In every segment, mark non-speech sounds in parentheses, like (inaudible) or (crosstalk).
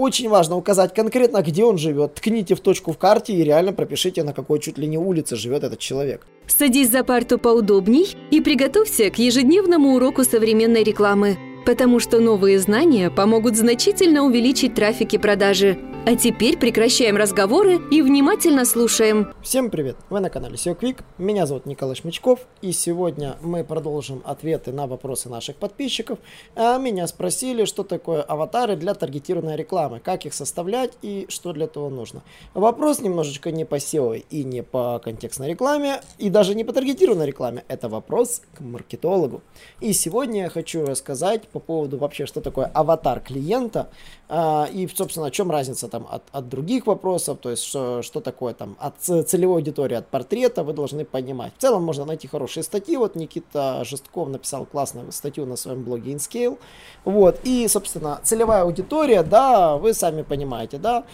очень важно указать конкретно, где он живет. Ткните в точку в карте и реально пропишите, на какой чуть ли не улице живет этот человек. Садись за парту поудобней и приготовься к ежедневному уроку современной рекламы, потому что новые знания помогут значительно увеличить трафик и продажи – а теперь прекращаем разговоры и внимательно слушаем. Всем привет! Вы на канале SEO Quick. Меня зовут Николай Шмичков. И сегодня мы продолжим ответы на вопросы наших подписчиков. А меня спросили, что такое аватары для таргетированной рекламы, как их составлять и что для этого нужно. Вопрос немножечко не по SEO и не по контекстной рекламе, и даже не по таргетированной рекламе. Это вопрос к маркетологу. И сегодня я хочу рассказать по поводу вообще, что такое аватар клиента и, собственно, о чем разница там? От, от других вопросов, то есть что, что такое там? От целевой аудитории, от портрета, вы должны понимать. В целом можно найти хорошие статьи, вот Никита Жестков написал классную статью на своем блоге InScale, вот, и, собственно, целевая аудитория, да, вы сами понимаете, да,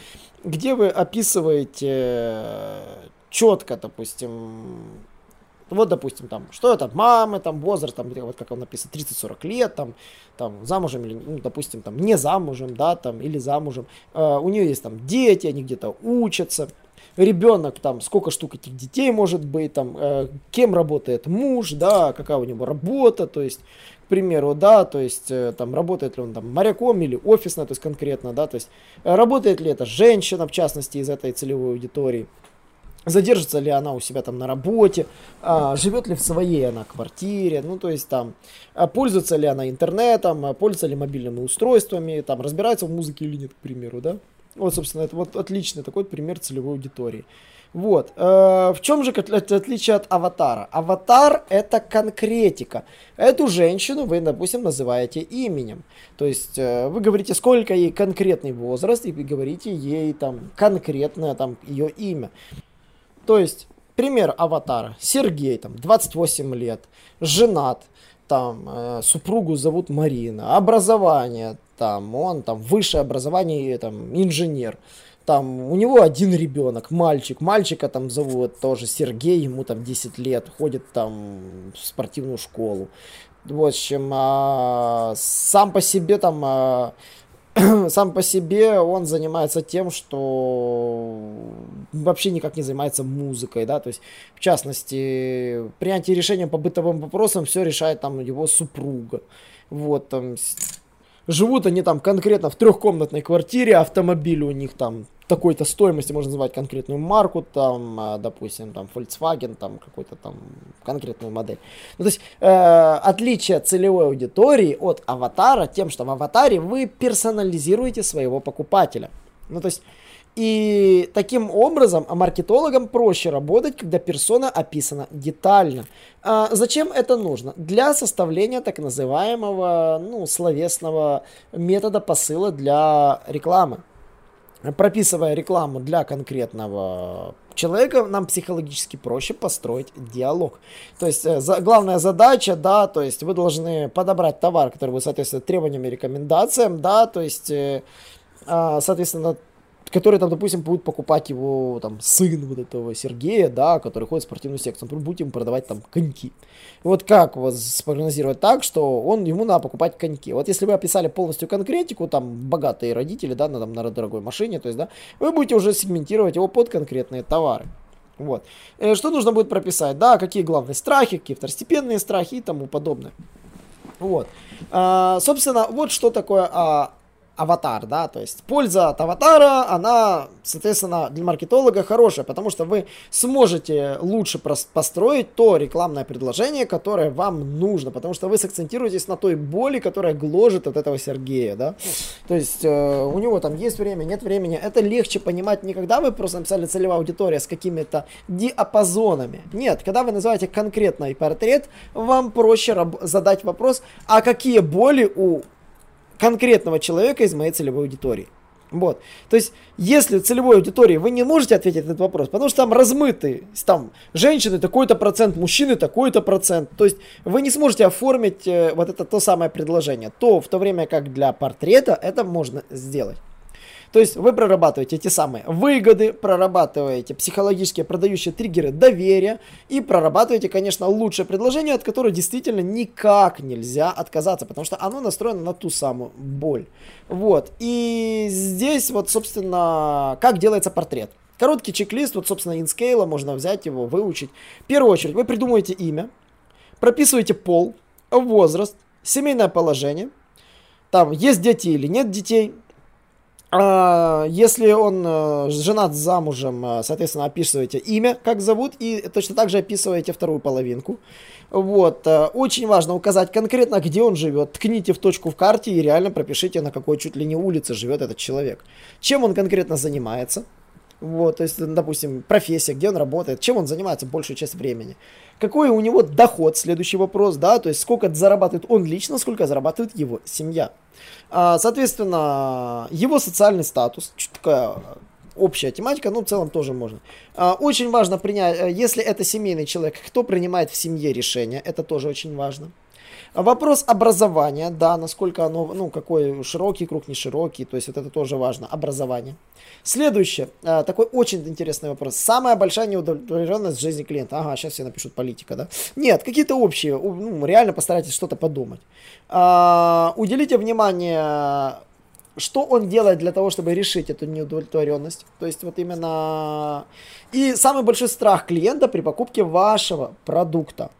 где вы описываете э, четко, допустим, вот, допустим, там, что это, мамы, там, возраст, там, вот как он написано, 30-40 лет, там, там, замужем или, ну, допустим, там, не замужем, да, там, или замужем. Uh, у нее есть там дети, они где-то учатся. Ребенок, там, сколько штук этих детей может быть, там, uh, кем работает муж, да, какая у него работа, то есть, к примеру, да, то есть, uh, там, работает ли он там моряком или офисно, то есть, конкретно, да, то есть, работает ли это женщина, в частности, из этой целевой аудитории задержится ли она у себя там на работе, а, живет ли в своей она квартире, ну то есть там а, пользуется ли она интернетом, а, пользуется ли мобильными устройствами, там разбирается в музыке или нет, к примеру, да. Вот, собственно, это вот отличный такой пример целевой аудитории. Вот. Э, в чем же отличие от аватара? Аватар это конкретика. Эту женщину вы, допустим, называете именем. То есть э, вы говорите, сколько ей конкретный возраст, и говорите ей там конкретное там ее имя. То есть, пример аватара. Сергей, там, 28 лет, женат, там, э, супругу зовут Марина, образование, там, он там, высшее образование, там, инженер. Там, у него один ребенок, мальчик. Мальчика там зовут тоже Сергей, ему там 10 лет, ходит там в спортивную школу. В общем, а, сам по себе там а, (clears throat) сам по себе он занимается тем, что вообще никак не занимается музыкой, да, то есть, в частности, принятие решения по бытовым вопросам все решает там его супруга, вот, там, живут они там конкретно в трехкомнатной квартире, автомобиль у них там такой-то стоимости, можно назвать конкретную марку, там, а, допустим, там, Volkswagen, там, какой-то там конкретную модель. Ну, то есть, э, отличие целевой аудитории от аватара тем, что в аватаре вы персонализируете своего покупателя. Ну, то есть, и таким образом маркетологам проще работать, когда персона описана детально. А зачем это нужно? Для составления так называемого ну, словесного метода посыла для рекламы. Прописывая рекламу для конкретного человека, нам психологически проще построить диалог. То есть э, за, главная задача, да, то есть вы должны подобрать товар, который будет соответствовать требованиям и рекомендациям, да, то есть, э, э, соответственно, который там, допустим, будет покупать его там сын вот этого Сергея, да, который ходит в спортивную секцию, он будет ему продавать там коньки. Вот как вас спрогнозировать так, что он, ему надо покупать коньки. Вот если вы описали полностью конкретику, там, богатые родители, да, на, там, на дорогой машине, то есть, да, вы будете уже сегментировать его под конкретные товары. Вот. Э, что нужно будет прописать? Да, какие главные страхи, какие второстепенные страхи и тому подобное. Вот. А, собственно, вот что такое а, аватар, да, то есть польза от аватара, она, соответственно, для маркетолога хорошая, потому что вы сможете лучше построить то рекламное предложение, которое вам нужно, потому что вы сакцентируетесь на той боли, которая гложет от этого Сергея, да, то есть э, у него там есть время, нет времени, это легче понимать не когда вы просто написали целевая аудитория с какими-то диапазонами, нет, когда вы называете конкретный портрет, вам проще задать вопрос, а какие боли у конкретного человека из моей целевой аудитории. Вот. То есть, если целевой аудитории вы не можете ответить на этот вопрос, потому что там размыты, там женщины такой-то процент, мужчины такой-то процент, то есть вы не сможете оформить э, вот это то самое предложение, то в то время как для портрета это можно сделать. То есть вы прорабатываете эти самые выгоды, прорабатываете психологические продающие триггеры доверия и прорабатываете, конечно, лучшее предложение, от которого действительно никак нельзя отказаться, потому что оно настроено на ту самую боль. Вот. И здесь вот, собственно, как делается портрет. Короткий чек-лист, вот, собственно, инскейла, можно взять его, выучить. В первую очередь, вы придумываете имя, прописываете пол, возраст, семейное положение, там, есть дети или нет детей, если он э, женат замужем, э, соответственно, описываете имя, как зовут, и точно так же описываете вторую половинку. Вот. Э, очень важно указать конкретно, где он живет. Ткните в точку в карте и реально пропишите, на какой чуть ли не улице живет этот человек. Чем он конкретно занимается. Вот, то есть, допустим, профессия, где он работает, чем он занимается большую часть времени. Какой у него доход, следующий вопрос, да, то есть сколько зарабатывает он лично, сколько зарабатывает его семья. А, соответственно, его социальный статус, чуть такая общая тематика, ну, в целом тоже можно. А, очень важно принять, э, если это семейный человек, кто принимает в семье решения, это тоже очень важно. Вопрос образования, да, насколько оно, ну, какой широкий круг, не широкий, то есть вот это тоже важно, образование. Следующее, а, такой очень интересный вопрос. Самая большая неудовлетворенность в жизни клиента. Ага, сейчас все напишут политика, да? Нет, какие-то общие, ну, реально постарайтесь что-то подумать. А, уделите внимание что он делает для того, чтобы решить эту неудовлетворенность. То есть вот именно... И самый большой страх клиента при покупке вашего продукта.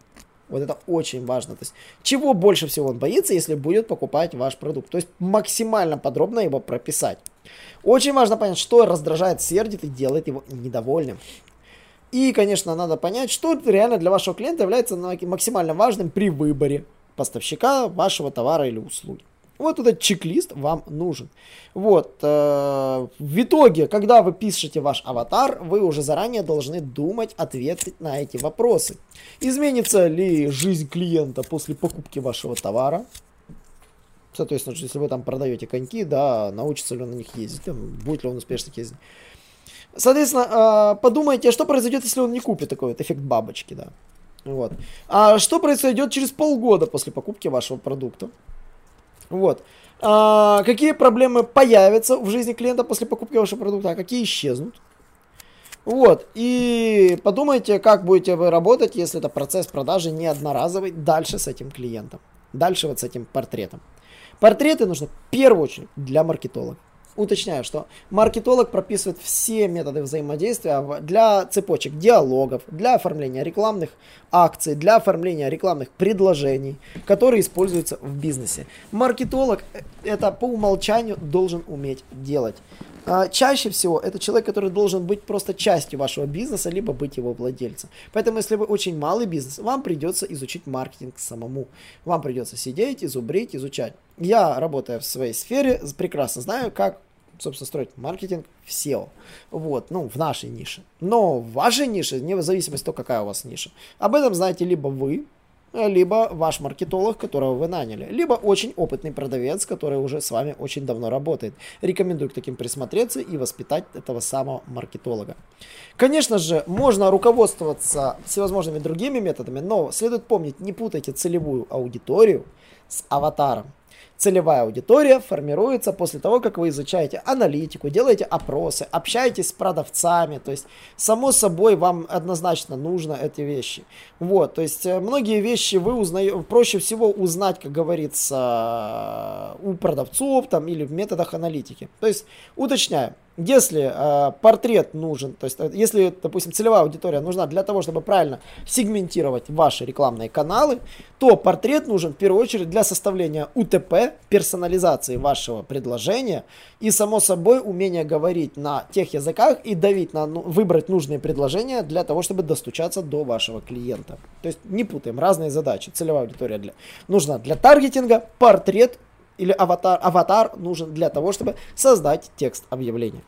Вот это очень важно. То есть, чего больше всего он боится, если будет покупать ваш продукт. То есть, максимально подробно его прописать. Очень важно понять, что раздражает, сердит и делает его недовольным. И, конечно, надо понять, что реально для вашего клиента является максимально важным при выборе поставщика вашего товара или услуги. Вот этот чек-лист вам нужен. Вот. Э, в итоге, когда вы пишете ваш аватар, вы уже заранее должны думать, ответить на эти вопросы. Изменится ли жизнь клиента после покупки вашего товара? Соответственно, если вы там продаете коньки, да, научится ли он на них ездить, будет ли он успешно ездить. Соответственно, э, подумайте, что произойдет, если он не купит такой вот эффект бабочки, да. Вот. А что произойдет через полгода после покупки вашего продукта? Вот. А, какие проблемы появятся в жизни клиента после покупки вашего продукта, а какие исчезнут? Вот, и подумайте, как будете вы работать, если это процесс продажи не одноразовый, дальше с этим клиентом, дальше вот с этим портретом. Портреты нужны в первую очередь для маркетолога. Уточняю, что маркетолог прописывает все методы взаимодействия для цепочек диалогов, для оформления рекламных акций, для оформления рекламных предложений, которые используются в бизнесе. Маркетолог э, это по умолчанию должен уметь делать. А, чаще всего это человек, который должен быть просто частью вашего бизнеса, либо быть его владельцем. Поэтому, если вы очень малый бизнес, вам придется изучить маркетинг самому. Вам придется сидеть, изубрить, изучать. Я, работая в своей сфере, прекрасно знаю, как собственно, строить маркетинг в SEO. Вот, ну, в нашей нише. Но в вашей нише, не в зависимости от того, какая у вас ниша. Об этом знаете либо вы, либо ваш маркетолог, которого вы наняли, либо очень опытный продавец, который уже с вами очень давно работает. Рекомендую к таким присмотреться и воспитать этого самого маркетолога. Конечно же, можно руководствоваться всевозможными другими методами, но следует помнить, не путайте целевую аудиторию с аватаром. Целевая аудитория формируется после того, как вы изучаете аналитику, делаете опросы, общаетесь с продавцами. То есть, само собой, вам однозначно нужно эти вещи. Вот, то есть, э, многие вещи вы узнаете, проще всего узнать, как говорится, у продавцов там или в методах аналитики. То есть, уточняю, если э, портрет нужен, то есть э, если, допустим, целевая аудитория нужна для того, чтобы правильно сегментировать ваши рекламные каналы, то портрет нужен в первую очередь для составления УТП, персонализации вашего предложения и, само собой, умения говорить на тех языках и давить на ну, выбрать нужные предложения для того, чтобы достучаться до вашего клиента. То есть не путаем разные задачи. Целевая аудитория для, нужна для таргетинга, портрет или аватар, аватар нужен для того, чтобы создать текст объявления.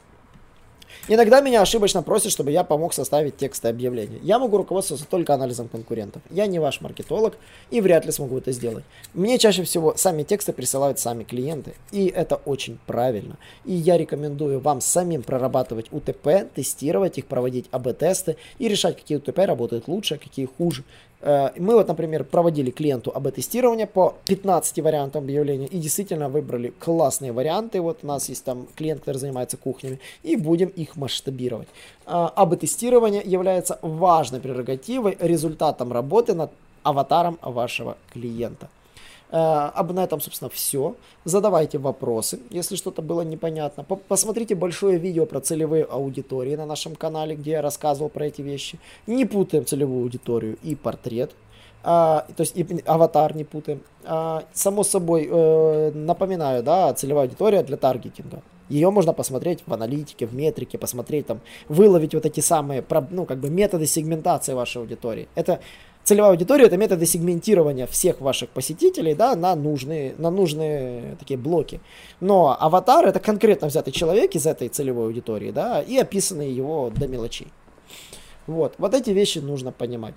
Иногда меня ошибочно просят, чтобы я помог составить тексты объявления. Я могу руководствоваться только анализом конкурентов. Я не ваш маркетолог и вряд ли смогу это сделать. Мне чаще всего сами тексты присылают сами клиенты. И это очень правильно. И я рекомендую вам самим прорабатывать УТП, тестировать их, проводить АБ-тесты и решать, какие УТП работают лучше, а какие хуже. Э, мы вот, например, проводили клиенту АБ-тестирование по 15 вариантам объявления и действительно выбрали классные варианты. Вот у нас есть там клиент, который занимается кухнями, и будем их масштабировать. А, АБ-тестирование является важной прерогативой, результатом работы над аватаром вашего клиента. Э, об на этом, собственно, все. Задавайте вопросы, если что-то было непонятно. Посмотрите большое видео про целевые аудитории на нашем канале, где я рассказывал про эти вещи. Не путаем целевую аудиторию и портрет. А, то есть и аватар не путаем. А, само собой, э, напоминаю, да, целевая аудитория для таргетинга. Ее можно посмотреть в аналитике, в метрике, посмотреть там, выловить вот эти самые, ну, как бы методы сегментации вашей аудитории. Это целевая аудитория это методы сегментирования всех ваших посетителей да, на, нужные, на нужные такие блоки. Но аватар это конкретно взятый человек из этой целевой аудитории да, и описанный его до мелочей. Вот, вот эти вещи нужно понимать.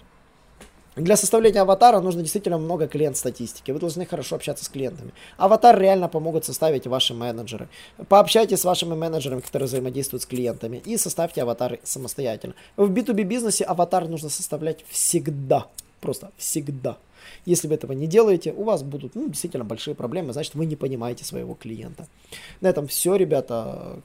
Для составления аватара нужно действительно много клиент-статистики. Вы должны хорошо общаться с клиентами. Аватар реально помогут составить ваши менеджеры. Пообщайтесь с вашими менеджерами, которые взаимодействуют с клиентами, и составьте аватары самостоятельно. В B2B бизнесе аватар нужно составлять всегда. Просто всегда. Если вы этого не делаете, у вас будут ну, действительно большие проблемы, значит вы не понимаете своего клиента. На этом все, ребята.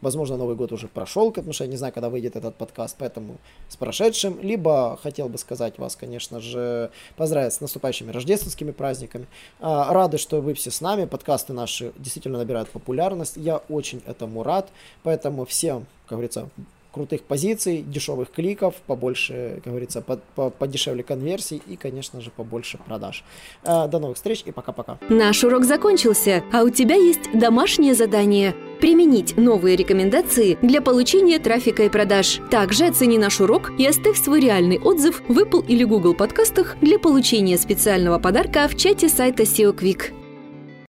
Возможно, Новый год уже прошел, потому что я не знаю, когда выйдет этот подкаст, поэтому с прошедшим. Либо хотел бы сказать вас, конечно же, поздравить с наступающими рождественскими праздниками. А, рады, что вы все с нами. Подкасты наши действительно набирают популярность. Я очень этому рад. Поэтому всем, как говорится, крутых позиций, дешевых кликов, побольше, как говорится, по, по, подешевле конверсий и, конечно же, побольше продаж. Э, до новых встреч и пока-пока. Наш урок закончился, а у тебя есть домашнее задание – применить новые рекомендации для получения трафика и продаж. Также оцени наш урок и оставь свой реальный отзыв в Apple или Google подкастах для получения специального подарка в чате сайта SEO Quick.